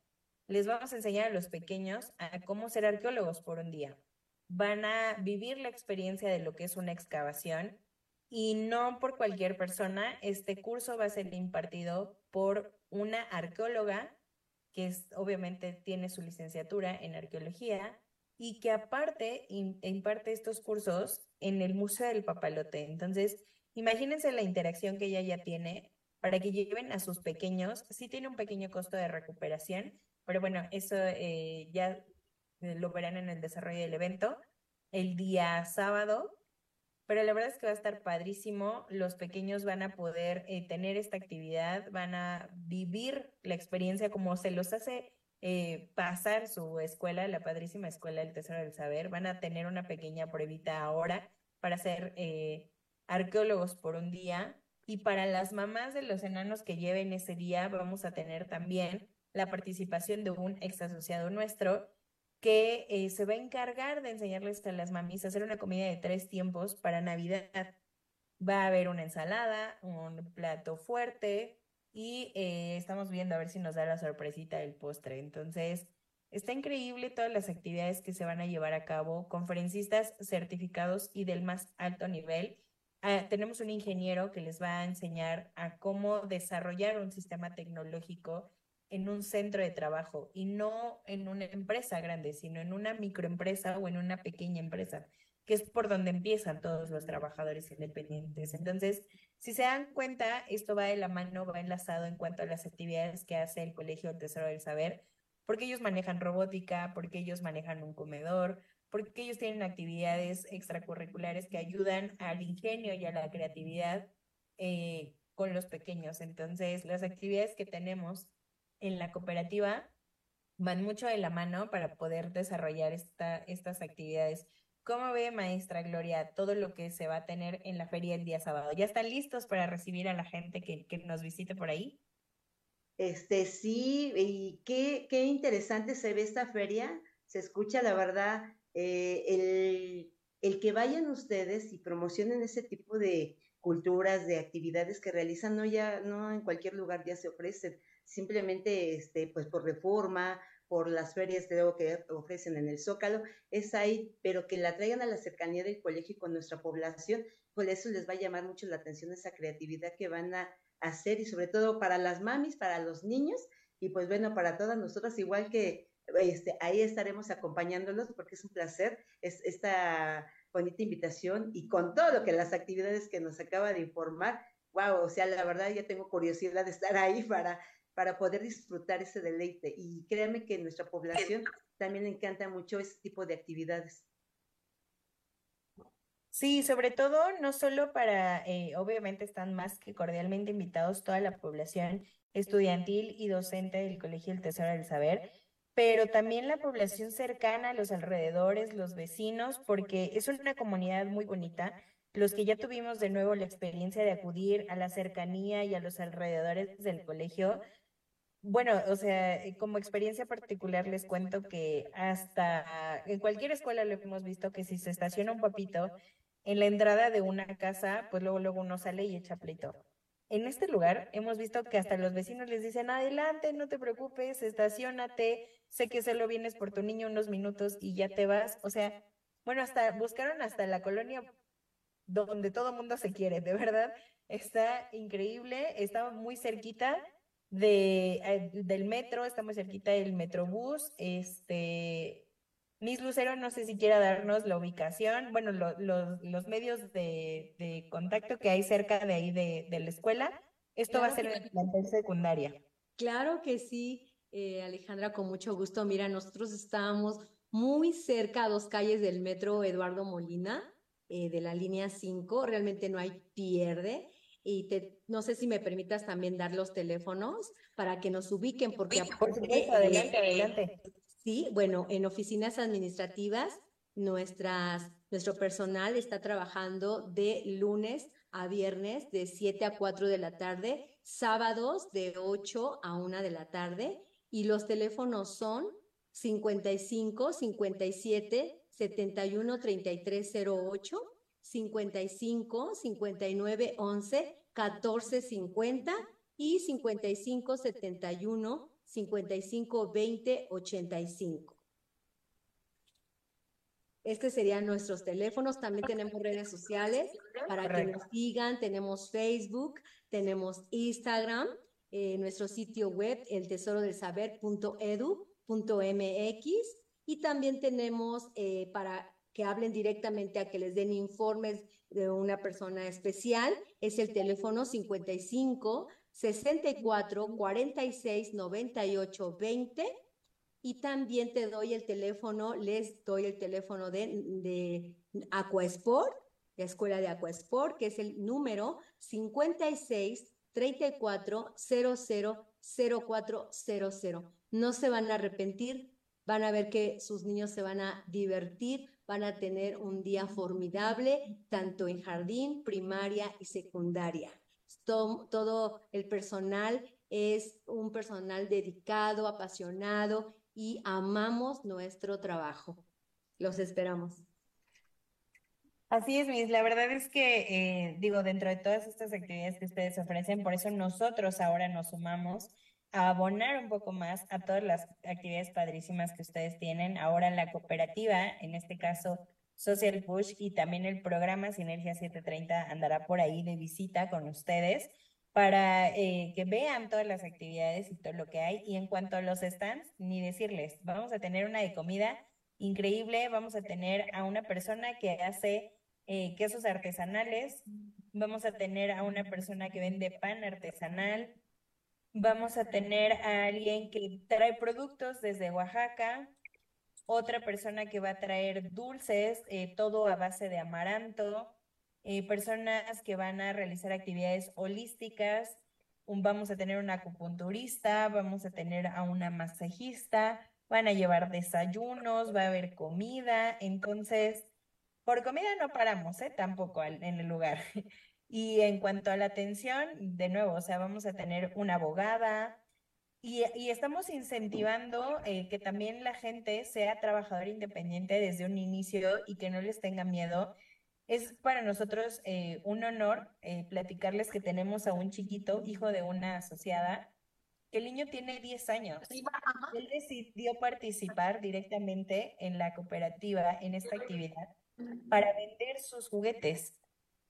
les vamos a enseñar a los pequeños a cómo ser arqueólogos por un día. Van a vivir la experiencia de lo que es una excavación y no por cualquier persona. Este curso va a ser impartido por una arqueóloga que es, obviamente tiene su licenciatura en arqueología y que aparte imparte estos cursos en el Museo del Papalote. Entonces, imagínense la interacción que ella ya tiene para que lleven a sus pequeños. Sí tiene un pequeño costo de recuperación, pero bueno, eso eh, ya eh, lo verán en el desarrollo del evento el día sábado. Pero la verdad es que va a estar padrísimo. Los pequeños van a poder eh, tener esta actividad, van a vivir la experiencia como se los hace pasar su escuela, la padrísima escuela del Tesoro del Saber. Van a tener una pequeña pruebita ahora para ser arqueólogos por un día. Y para las mamás de los enanos que lleven ese día, vamos a tener también la participación de un ex asociado nuestro que eh, se va a encargar de enseñarles a las mamis a hacer una comida de tres tiempos para Navidad. Va a haber una ensalada, un plato fuerte y eh, estamos viendo a ver si nos da la sorpresita del postre. Entonces, está increíble todas las actividades que se van a llevar a cabo, conferencistas certificados y del más alto nivel. Ah, tenemos un ingeniero que les va a enseñar a cómo desarrollar un sistema tecnológico en un centro de trabajo y no en una empresa grande, sino en una microempresa o en una pequeña empresa, que es por donde empiezan todos los trabajadores independientes. Entonces, si se dan cuenta, esto va de la mano, va enlazado en cuanto a las actividades que hace el Colegio Tesoro del Saber, porque ellos manejan robótica, porque ellos manejan un comedor, porque ellos tienen actividades extracurriculares que ayudan al ingenio y a la creatividad eh, con los pequeños. Entonces, las actividades que tenemos en la cooperativa van mucho de la mano para poder desarrollar esta, estas actividades. ¿Cómo ve, maestra Gloria, todo lo que se va a tener en la feria el día sábado? ¿Ya están listos para recibir a la gente que, que nos visite por ahí? Este, sí, y qué, qué interesante se ve esta feria. Se escucha, la verdad, eh, el, el que vayan ustedes y promocionen ese tipo de culturas, de actividades que realizan, no ya, no en cualquier lugar ya se ofrecen, simplemente este, pues por reforma, por las ferias que ofrecen en el Zócalo, es ahí, pero que la traigan a la cercanía del colegio con nuestra población, por eso les va a llamar mucho la atención esa creatividad que van a hacer y sobre todo para las mamis, para los niños y pues bueno, para todas nosotras, igual que este, ahí estaremos acompañándolos porque es un placer es, esta bonita invitación y con todo lo que las actividades que nos acaba de informar, wow, o sea, la verdad ya tengo curiosidad de estar ahí para, para poder disfrutar ese deleite. Y créanme que nuestra población también encanta mucho ese tipo de actividades. Sí, sobre todo, no solo para, eh, obviamente están más que cordialmente invitados toda la población estudiantil y docente del Colegio El Tesoro del Saber, pero también la población cercana, los alrededores, los vecinos, porque es una comunidad muy bonita. Los que ya tuvimos de nuevo la experiencia de acudir a la cercanía y a los alrededores del colegio, bueno, o sea, eh, como experiencia particular les cuento que hasta en cualquier escuela lo hemos visto que si se estaciona un papito en la entrada de una casa, pues luego luego uno sale y echa pleito. En este lugar hemos visto que hasta los vecinos les dicen, adelante, no te preocupes, estacionate, sé que solo vienes por tu niño unos minutos y ya te vas. O sea, bueno, hasta buscaron hasta la colonia donde todo mundo se quiere, de verdad. Está increíble, está muy cerquita de, eh, del metro, estamos cerquita del Metrobús. Este, Miss Lucero, no sé si quiera darnos la ubicación, bueno, los medios de, contacto que hay cerca de ahí de, la escuela. Esto va a ser en la secundaria. Claro que sí, eh, Alejandra, con mucho gusto. Mira, nosotros estamos muy cerca a dos calles del metro Eduardo Molina, eh, de la línea 5. Realmente no hay pierde y te, no sé si me permitas también dar los teléfonos para que nos ubiquen, porque por supuesto, adelante, adelante. Sí, bueno, en oficinas administrativas, nuestras, nuestro personal está trabajando de lunes a viernes de 7 a 4 de la tarde, sábados de 8 a 1 de la tarde, y los teléfonos son 55 57 71 33 08 55 59 11 14 50 y 55 71 55 20 85. Estos serían nuestros teléfonos. También tenemos redes sociales para que nos sigan. Tenemos Facebook, tenemos Instagram, eh, nuestro sitio web, el tesoro del saber.edu.mx y también tenemos eh, para que hablen directamente a que les den informes de una persona especial, es el teléfono 55 64 46 98 20 y también te doy el teléfono, les doy el teléfono de, de Aquasport, la escuela de Aquasport, que es el número 56 34 00 0400. No se van a arrepentir, van a ver que sus niños se van a divertir, van a tener un día formidable, tanto en jardín, primaria y secundaria. Todo, el personal es un personal dedicado, apasionado y amamos nuestro trabajo. Los esperamos. Así es, Miss. La verdad es que, eh, digo, dentro de todas estas actividades que ustedes ofrecen, por eso nosotros ahora nos sumamos a abonar un poco más a todas las actividades padrísimas que ustedes tienen. Ahora la cooperativa, en este caso Social Push y también el programa Sinergia 730 andará por ahí de visita con ustedes para eh, que vean todas las actividades y todo lo que hay. Y en cuanto a los stands, ni decirles, vamos a tener una de comida increíble, vamos a tener a una persona que hace eh, quesos artesanales, vamos a tener a una persona que vende pan artesanal, Vamos a tener a alguien que trae productos desde Oaxaca. otra persona que va a traer dulces, eh, todo a base de amaranto, eh, personas que van a realizar actividades holísticas, vamos a tener un acupunturista, vamos a tener a una masajista, van a llevar desayunos, va a haber comida, entonces, por comida no paramos, ¿eh? Tampoco en el lugar. Y en cuanto a la atención, de nuevo, o sea, vamos a tener una abogada y, y estamos incentivando eh, que también la gente sea trabajadora independiente desde un inicio y que no les tenga miedo es para nosotros eh, un honor eh, platicarles que tenemos a un chiquito, hijo de una asociada, que el niño tiene 10 años. Él decidió participar directamente en la cooperativa, en esta actividad, para vender sus juguetes.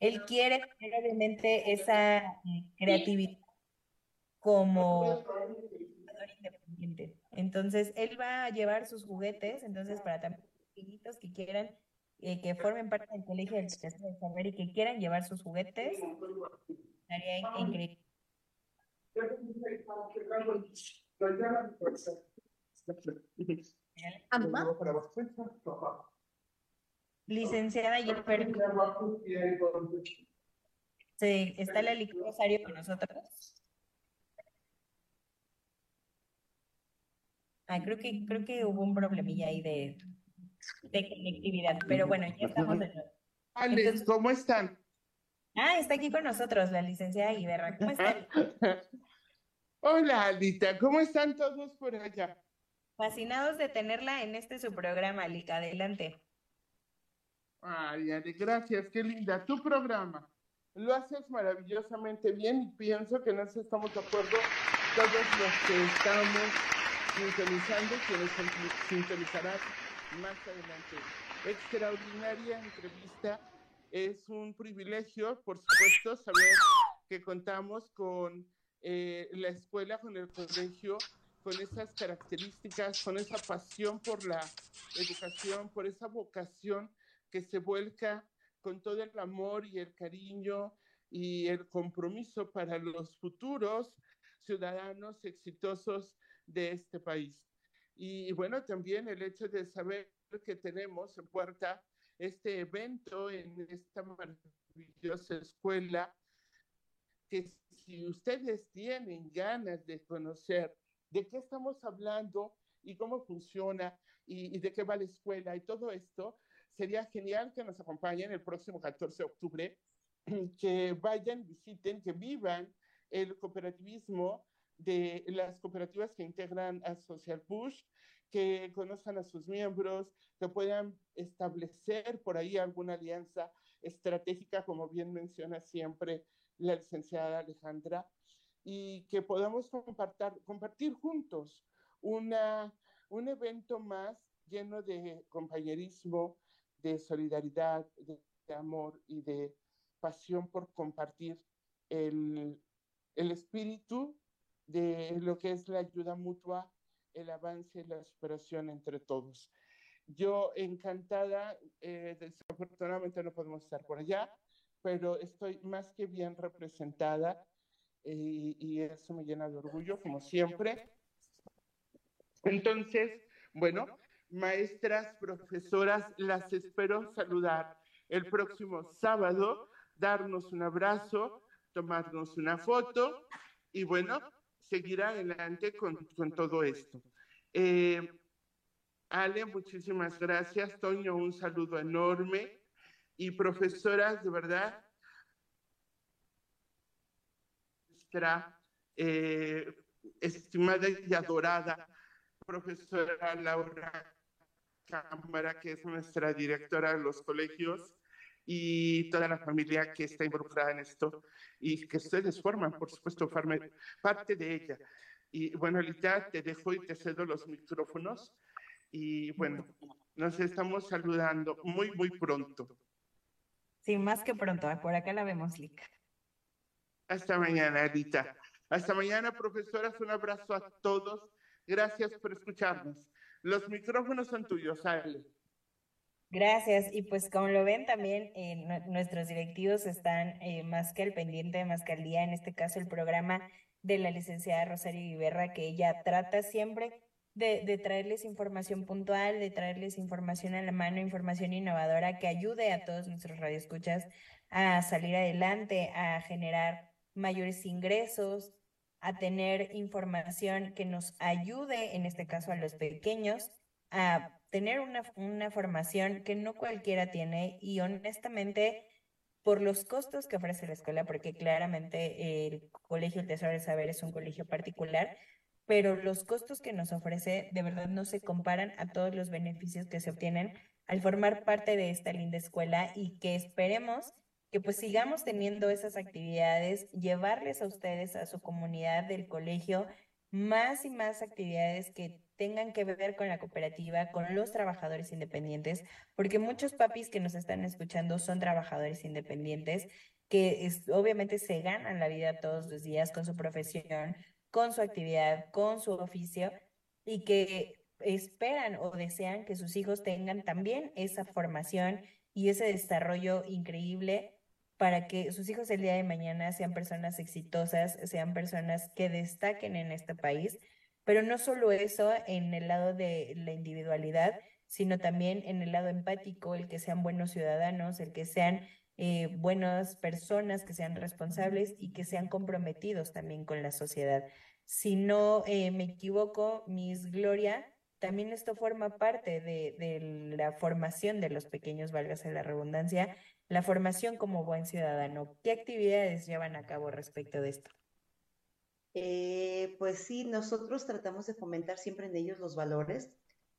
Él quiere tener obviamente esa eh, creatividad como independiente. Entonces, él va a llevar sus juguetes, entonces para también los niñitos que quieran eh, que formen parte del colegio del de saber y que quieran llevar sus juguetes, estaría increíble. Licenciada Jennifer. Sí, ¿está la Rosario con nosotros? Ah, creo que, creo que hubo un problemilla ahí de, de conectividad. Pero bueno, ya estamos de nuevo. Alex, ¿cómo están? Ah, está aquí con nosotros la licenciada Iberra. ¿Cómo están? Hola, Alita. ¿Cómo están todos por allá? Fascinados de tenerla en este su programa, Alita. Adelante. Ay, Ale, gracias. Qué linda. Tu programa. Lo haces maravillosamente bien y pienso que nos estamos de acuerdo todos los que estamos sintonizando, quienes sintonizarán más adelante. Extraordinaria entrevista. Es un privilegio, por supuesto, saber que contamos con eh, la escuela, con el colegio, con esas características, con esa pasión por la educación, por esa vocación que se vuelca con todo el amor y el cariño y el compromiso para los futuros ciudadanos exitosos de este país. Y, bueno, también el hecho de saber que tenemos en puerta este evento en esta maravillosa escuela, que si ustedes tienen ganas de conocer de qué estamos hablando y cómo funciona y, y, de qué va la escuela y todo esto, sería genial que nos acompañen el próximo 14 de octubre, que vayan, visiten, que vivan el cooperativismo de las cooperativas que integran a Social Push, que conozcan a sus miembros, que puedan establecer por ahí alguna alianza estratégica, como bien menciona siempre la licenciada Alejandra, y que podamos compartir, compartir juntos una, un evento más lleno de compañerismo, de solidaridad, de, amor y de pasión por compartir el, el espíritu de lo que es la ayuda mutua, el avance y la superación entre todos. Yo encantada, eh, desafortunadamente no podemos estar por allá, pero estoy más que bien representada eh, y eso me llena de orgullo, como siempre. Entonces, bueno, maestras, profesoras, las espero saludar el próximo sábado, darnos un abrazo, tomarnos una foto y bueno, seguir adelante con, todo esto. Eh, Ale, muchísimas gracias. Toño, un saludo enorme. Y profesoras, de verdad, nuestra eh, estimada y adorada profesora Laura Cámara, que es nuestra directora de los colegios, y toda la familia que está involucrada en esto y que ustedes forman, por supuesto, parte de ella. Y bueno, Lita, te dejo y te cedo los micrófonos. Y bueno, nos estamos saludando muy, muy pronto. Sí, más que pronto. Por acá la vemos, Lica. Hasta mañana, Lita. Hasta mañana, profesoras. Un abrazo a todos. Gracias por escucharnos. Los micrófonos son tuyos, Ale. Gracias. Y pues como lo ven también, eh, nuestros directivos están eh, más que al pendiente, más que al día, en este caso el programa de la licenciada Rosario Iberra, que ella trata siempre de, traerles información puntual, de traerles información a la mano, información innovadora que ayude a todos nuestros radioescuchas a salir adelante, a generar mayores ingresos, a tener información que nos ayude, en este caso a los pequeños, a tener una, una formación que no cualquiera tiene y honestamente por los costos que ofrece la escuela, porque claramente el Colegio El Tesoro del Saber es un colegio particular, pero los costos que nos ofrece de verdad no se comparan a todos los beneficios que se obtienen al formar parte de esta linda escuela y que esperemos que pues sigamos teniendo esas actividades, llevarles a ustedes, a su comunidad del colegio, más y más actividades que tengan que ver con la cooperativa, con los trabajadores independientes, porque muchos papis que nos están escuchando son trabajadores independientes que obviamente se ganan la vida todos los días con su profesión, con su actividad, con su oficio y que esperan o desean que sus hijos tengan también esa formación y ese desarrollo increíble para que sus hijos el día de mañana sean personas exitosas, sean personas que destaquen en este país, pero no solo eso en el lado de la individualidad, sino también en el lado empático, el que sean buenos ciudadanos, el que sean eh, buenas personas, que sean responsables y que sean comprometidos también con la sociedad. Si no eh, me equivoco, Miss Gloria, también esto forma parte de, la formación de los pequeños, válgase la redundancia, la formación como buen ciudadano. ¿Qué actividades llevan a cabo respecto de esto? Eh, pues sí, nosotros tratamos de fomentar siempre en ellos los valores.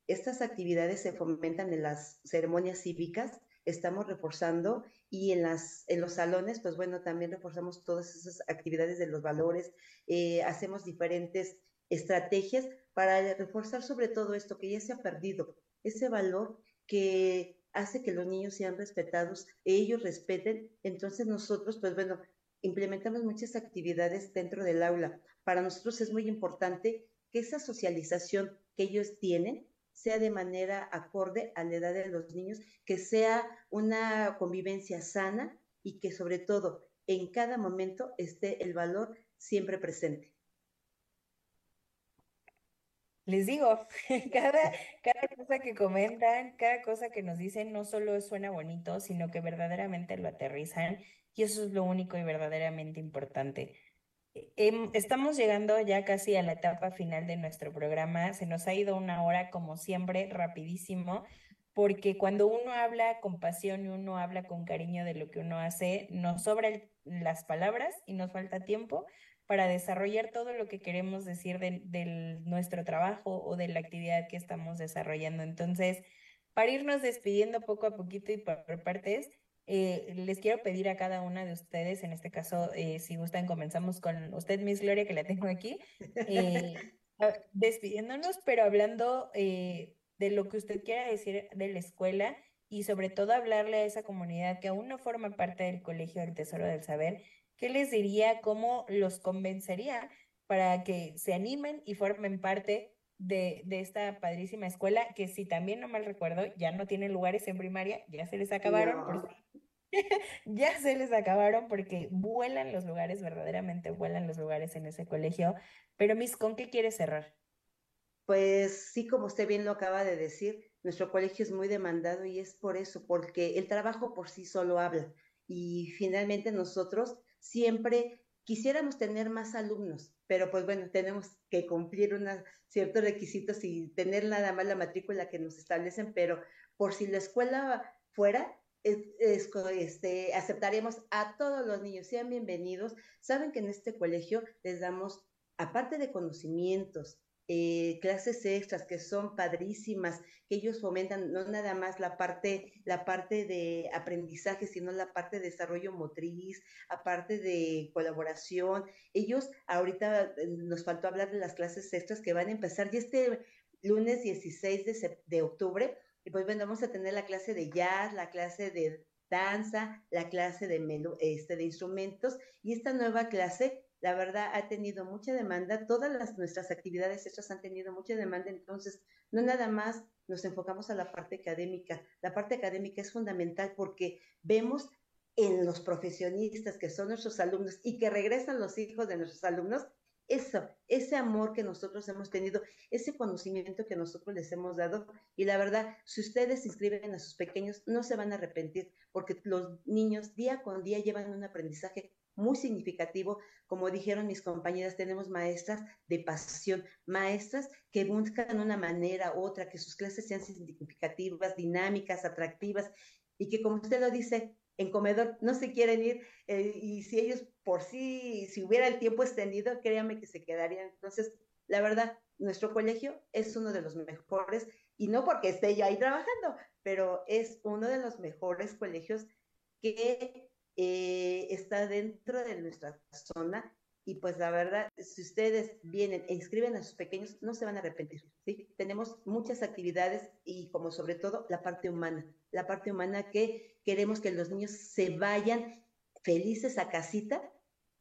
Estas actividades se fomentan en las ceremonias cívicas, estamos reforzando y en, las, en los salones, pues bueno, también reforzamos todas esas actividades de los valores, eh, hacemos diferentes estrategias para reforzar sobre todo esto que ya se ha perdido, ese valor que hace que los niños sean respetados, ellos respeten, entonces nosotros, pues bueno, implementamos muchas actividades dentro del aula. Para nosotros es muy importante que esa socialización que ellos tienen sea de manera acorde a la edad de los niños, que sea una convivencia sana y que sobre todo en cada momento esté el valor siempre presente. Les digo, cada, cada cosa que comentan, cada cosa que nos dicen, no solo suena bonito, sino que verdaderamente lo aterrizan y eso es lo único y verdaderamente importante. E, em, estamos llegando ya casi a la etapa final de nuestro programa. Se nos ha ido una hora, como siempre, rapidísimo, porque cuando uno habla con pasión y uno habla con cariño de lo que uno hace, nos sobran las palabras y nos falta tiempo para desarrollar todo lo que queremos decir de, nuestro trabajo o de la actividad que estamos desarrollando. Entonces, para irnos despidiendo poco a poquito y por partes, eh, les quiero pedir a cada una de ustedes, en este caso, eh, si gustan, comenzamos con usted, Miss Gloria, que la tengo aquí, eh, despidiéndonos, pero hablando de lo que usted quiera decir de la escuela y sobre todo hablarle a esa comunidad que aún no forma parte del Colegio del Tesoro del Saber ¿qué les diría? ¿Cómo los convencería para que se animen y formen parte de, esta padrísima escuela que si también no mal recuerdo, ya no tiene lugares en primaria, ya se les acabaron. ya se les acabaron porque vuelan los lugares, verdaderamente vuelan los lugares en ese colegio. Pero Miss, ¿con qué quiere cerrar? Pues sí, como usted bien lo acaba de decir, nuestro colegio es muy demandado y es por eso, porque el trabajo por sí solo habla. Y finalmente nosotros siempre quisiéramos tener más alumnos, pero pues bueno, tenemos que cumplir unos ciertos requisitos y tener nada más la matrícula que nos establecen, pero por si la escuela fuera, este, aceptaremos a todos los niños, sean bienvenidos. Saben que en este colegio les damos, aparte de conocimientos, eh, clases extras que son padrísimas, que ellos fomentan no nada más la parte, la parte de aprendizaje, sino la parte de desarrollo motriz, aparte de colaboración. Ellos, ahorita eh, nos faltó hablar de las clases extras que van a empezar y este lunes 16 de, de octubre, y pues bueno, vamos a tener la clase de jazz, la clase de danza, la clase de, este, de instrumentos y esta nueva clase la verdad ha tenido mucha demanda, todas las, nuestras actividades hechas han tenido mucha demanda, entonces no nada más nos enfocamos a la parte académica, la parte académica es fundamental porque vemos en los profesionistas que son nuestros alumnos y que regresan los hijos de nuestros alumnos, eso, ese amor que nosotros hemos tenido, ese conocimiento que nosotros les hemos dado. Y la verdad, si ustedes inscriben a sus pequeños, no se van a arrepentir, porque los niños día con día llevan un aprendizaje muy significativo. Como dijeron mis compañeras, tenemos maestras de pasión, maestras que buscan una manera u otra, que sus clases sean significativas, dinámicas, atractivas, y que como usted lo dice, en comedor no se quieren ir, eh, y si ellos por sí, si hubiera el tiempo extendido, créanme que se quedarían. Entonces, la verdad, nuestro colegio es uno de los mejores, y no porque esté yo ahí trabajando, pero es uno de los mejores colegios que eh, está dentro de nuestra zona y pues la verdad, si ustedes vienen e inscriben a sus pequeños, no se van a arrepentir. ¿sí? Tenemos muchas actividades y como sobre todo la parte humana, la parte humana que queremos que los niños se vayan felices a casita,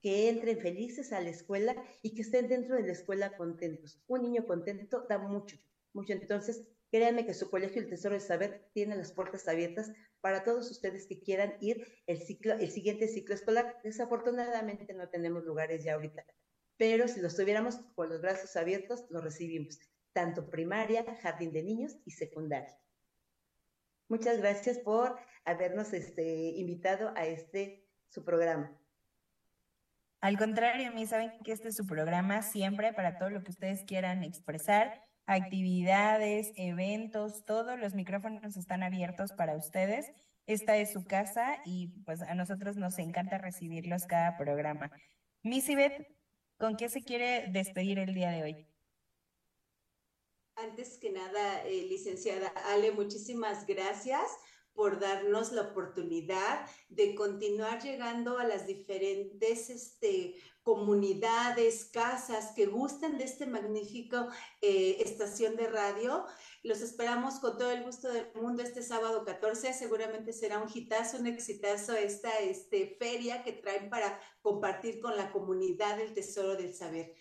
que entren felices a la escuela y que estén dentro de la escuela contentos. Un niño contento da mucho, mucho. Entonces, créanme que su colegio El Tesoro del Saber tiene las puertas abiertas para todos ustedes que quieran ir el, ciclo, el siguiente ciclo escolar. Desafortunadamente no tenemos lugares ya ahorita, pero si los tuviéramos con los brazos abiertos, los recibimos, tanto primaria, jardín de niños y secundaria. Muchas gracias por habernos este, invitado a este su programa. Al contrario, a mí saben que este es su programa siempre para todo lo que ustedes quieran expresar actividades, eventos, todos los micrófonos están abiertos para ustedes. Esta es su casa y pues a nosotros nos encanta recibirlos cada programa. Misibet, ¿con qué se quiere despedir el día de hoy? Antes que nada, eh, licenciada Ale, muchísimas gracias por darnos la oportunidad de continuar llegando a las diferentes este, comunidades, casas que gustan de este magnífico eh, estación de radio. Los esperamos con todo el gusto del mundo este sábado 14. Seguramente será un hitazo, un exitazo esta este, feria que traen para compartir con la comunidad del Tesoro del Saber.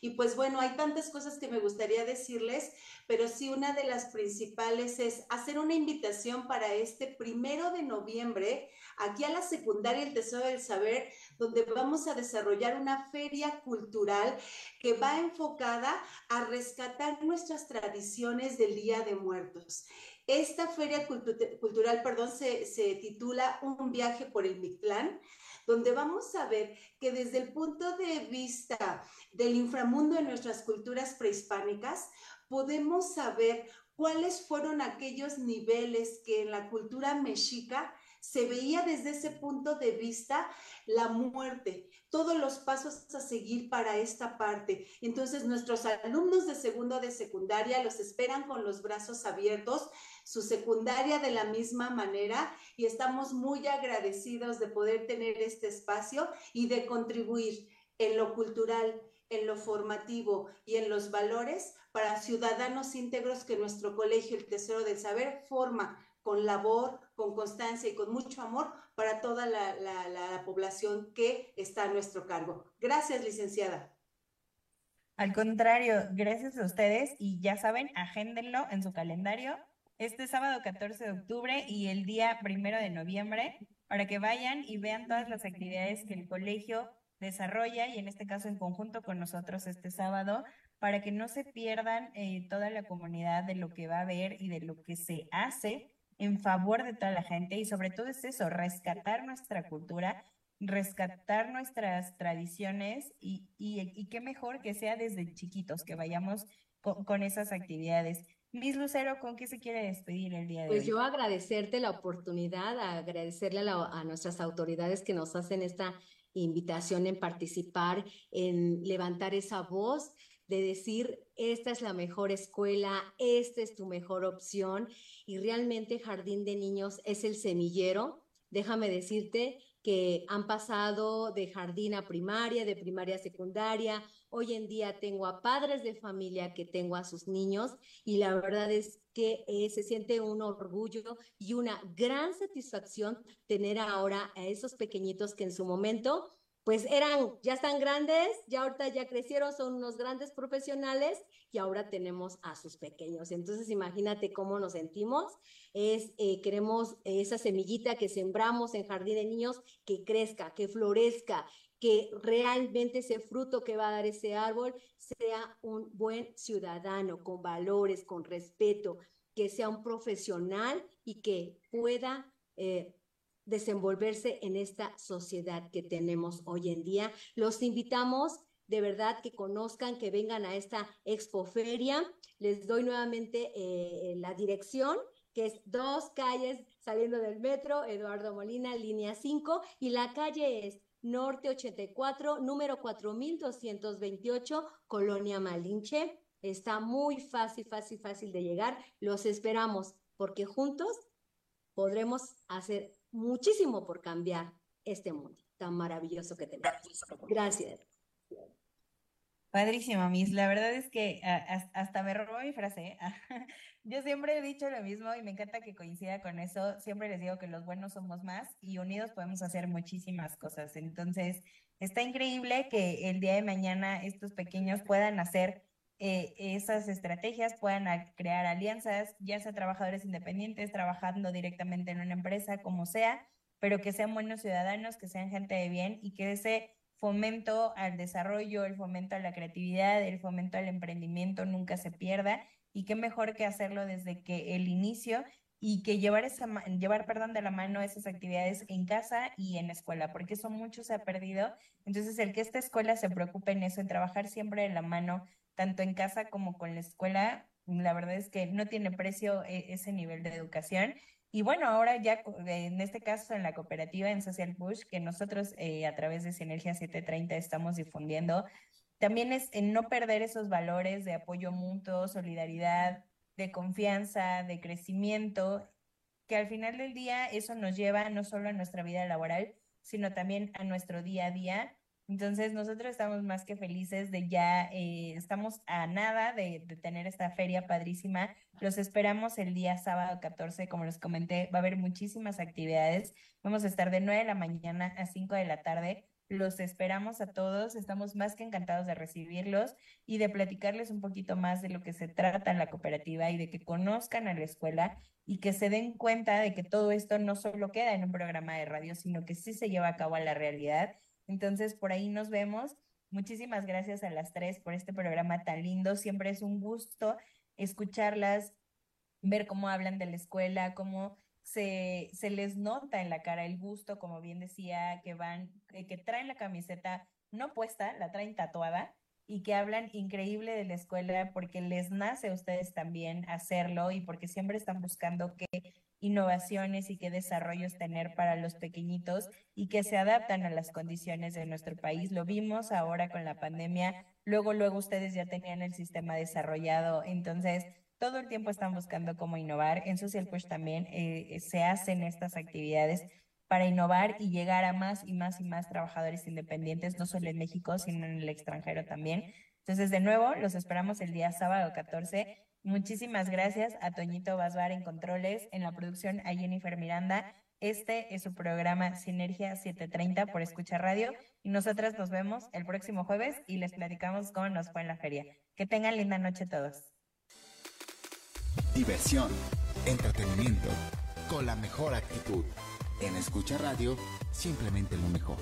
Y pues bueno, hay tantas cosas que me gustaría decirles, pero sí una de las principales es hacer una invitación para este primero de noviembre aquí a la secundaria El Tesoro del Saber, donde vamos a desarrollar una feria cultural que va enfocada a rescatar nuestras tradiciones del Día de Muertos. Esta feria cultural, perdón, se, se titula Un viaje por el Mictlán donde vamos a ver que desde el punto de vista del inframundo de nuestras culturas prehispánicas, podemos saber cuáles fueron aquellos niveles que en la cultura mexica se veía desde ese punto de vista la muerte, todos los pasos a seguir para esta parte. Entonces, nuestros alumnos de segundo de secundaria los esperan con los brazos abiertos, su secundaria de la misma manera, y estamos muy agradecidos de poder tener este espacio y de contribuir en lo cultural, en lo formativo y en los valores para ciudadanos íntegros que nuestro colegio, el Tesoro del Saber, forma con labor, con constancia y con mucho amor para toda la, población que está a nuestro cargo. Gracias, licenciada. Al contrario, gracias a ustedes y ya saben, agéndenlo en su calendario este sábado 14 de octubre y el día primero de noviembre para que vayan y vean todas las actividades que el colegio desarrolla y en este caso en conjunto con nosotros este sábado para que no se pierdan eh, toda la comunidad de lo que va a haber y de lo que se hace en favor de toda la gente y sobre todo es eso, rescatar nuestra cultura, rescatar nuestras tradiciones y, y, qué mejor que sea desde chiquitos, que vayamos con, esas actividades. Miss Lucero, ¿con qué se quiere despedir el día de pues hoy? Pues yo agradecerte la oportunidad, agradecerle a, a nuestras autoridades que nos hacen esta invitación en participar, en levantar esa voz de decir, esta es la mejor escuela, esta es tu mejor opción y realmente Jardín de Niños es el semillero. Déjame decirte que han pasado de jardín a primaria, de primaria a secundaria. Hoy en día tengo a padres de familia que tengo a sus niños y la verdad es que eh, se siente un orgullo y una gran satisfacción tener ahora a esos pequeñitos que en su momento pues eran, ya están grandes, ya ahorita ya crecieron, son unos grandes profesionales y ahora tenemos a sus pequeños. Entonces, imagínate cómo nos sentimos. Es, eh, queremos esa semillita que sembramos en Jardín de Niños que crezca, que florezca, que realmente ese fruto que va a dar ese árbol sea un buen ciudadano, con valores, con respeto, que sea un profesional y que pueda eh, desenvolverse en esta sociedad que tenemos hoy en día. Los invitamos de verdad que conozcan, que vengan a esta expoferia. Les doy nuevamente eh, la dirección, que es dos calles saliendo del metro, Eduardo Molina, línea 5, y la calle es Norte 84, número 4228, Colonia Malinche. Está muy fácil, fácil, fácil de llegar. Los esperamos porque juntos podremos hacer muchísimo por cambiar este mundo tan maravilloso que tenemos. Gracias. Padrísimo, Miss. La verdad es que hasta me robó mi frase. Yo siempre he dicho lo mismo y me encanta que coincida con eso. Siempre les digo que los buenos somos más y unidos podemos hacer muchísimas cosas. Entonces, está increíble que el día de mañana estos pequeños puedan hacer eh, esas estrategias, puedan crear alianzas, ya sea trabajadores independientes, trabajando directamente en una empresa, como sea, pero que sean buenos ciudadanos, que sean gente de bien y que ese fomento al desarrollo, el fomento a la creatividad, el fomento al emprendimiento nunca se pierda y qué mejor que hacerlo desde que el inicio y que llevar esa llevar perdón de la mano esas actividades en casa y en escuela, porque eso mucho se ha perdido. Entonces, el que esta escuela se preocupe en eso, en trabajar siempre de la mano, tanto en casa como con la escuela, la verdad es que no tiene precio e-, ese nivel de educación. Y bueno, ahora ya en este caso en la cooperativa en Social Push, que nosotros eh, a través de Sinergia 730 estamos difundiendo, también es en no perder esos valores de apoyo mutuo, solidaridad, de confianza, de crecimiento, que al final del día eso nos lleva no solo a nuestra vida laboral, sino también a nuestro día a día entonces nosotros estamos más que felices de ya, eh, estamos a nada de, de, tener esta feria padrísima. Los esperamos el día sábado 14, como les comenté, va a haber muchísimas actividades. Vamos a estar de 9 de la mañana a 5 de la tarde. Los esperamos a todos, estamos más que encantados de recibirlos y de platicarles un poquito más de lo que se trata en la cooperativa y de que conozcan a la escuela y que se den cuenta de que todo esto no solo queda en un programa de radio, sino que sí se lleva a cabo a la realidad entonces, por ahí nos vemos. Muchísimas gracias a las tres por este programa tan lindo. Siempre es un gusto escucharlas, ver cómo hablan de la escuela, cómo se, se les nota en la cara el gusto, como bien decía, que van, eh, que traen la camiseta no puesta, la traen tatuada y que hablan increíble de la escuela porque les nace a ustedes también hacerlo y porque siempre están buscando que innovaciones y qué desarrollos tener para los pequeñitos y que se adaptan a las condiciones de nuestro país. Lo vimos ahora con la pandemia, luego, luego ustedes ya tenían el sistema desarrollado, entonces todo el tiempo están buscando cómo innovar. En Social Push también eh, se hacen estas actividades para innovar y llegar a más y más y más trabajadores independientes, no solo en México, sino en el extranjero también. Entonces, de nuevo, los esperamos el día sábado 14 Muchísimas gracias a Toñito Basbar en Controles, en la producción a Jennifer Miranda. Este es su programa Sinergia 730 por Escucha Radio y nosotras nos vemos el próximo jueves y les platicamos cómo nos fue en la feria. Que tengan linda noche todos. Diversión, entretenimiento, con la mejor actitud. En Escucha Radio, simplemente lo mejor.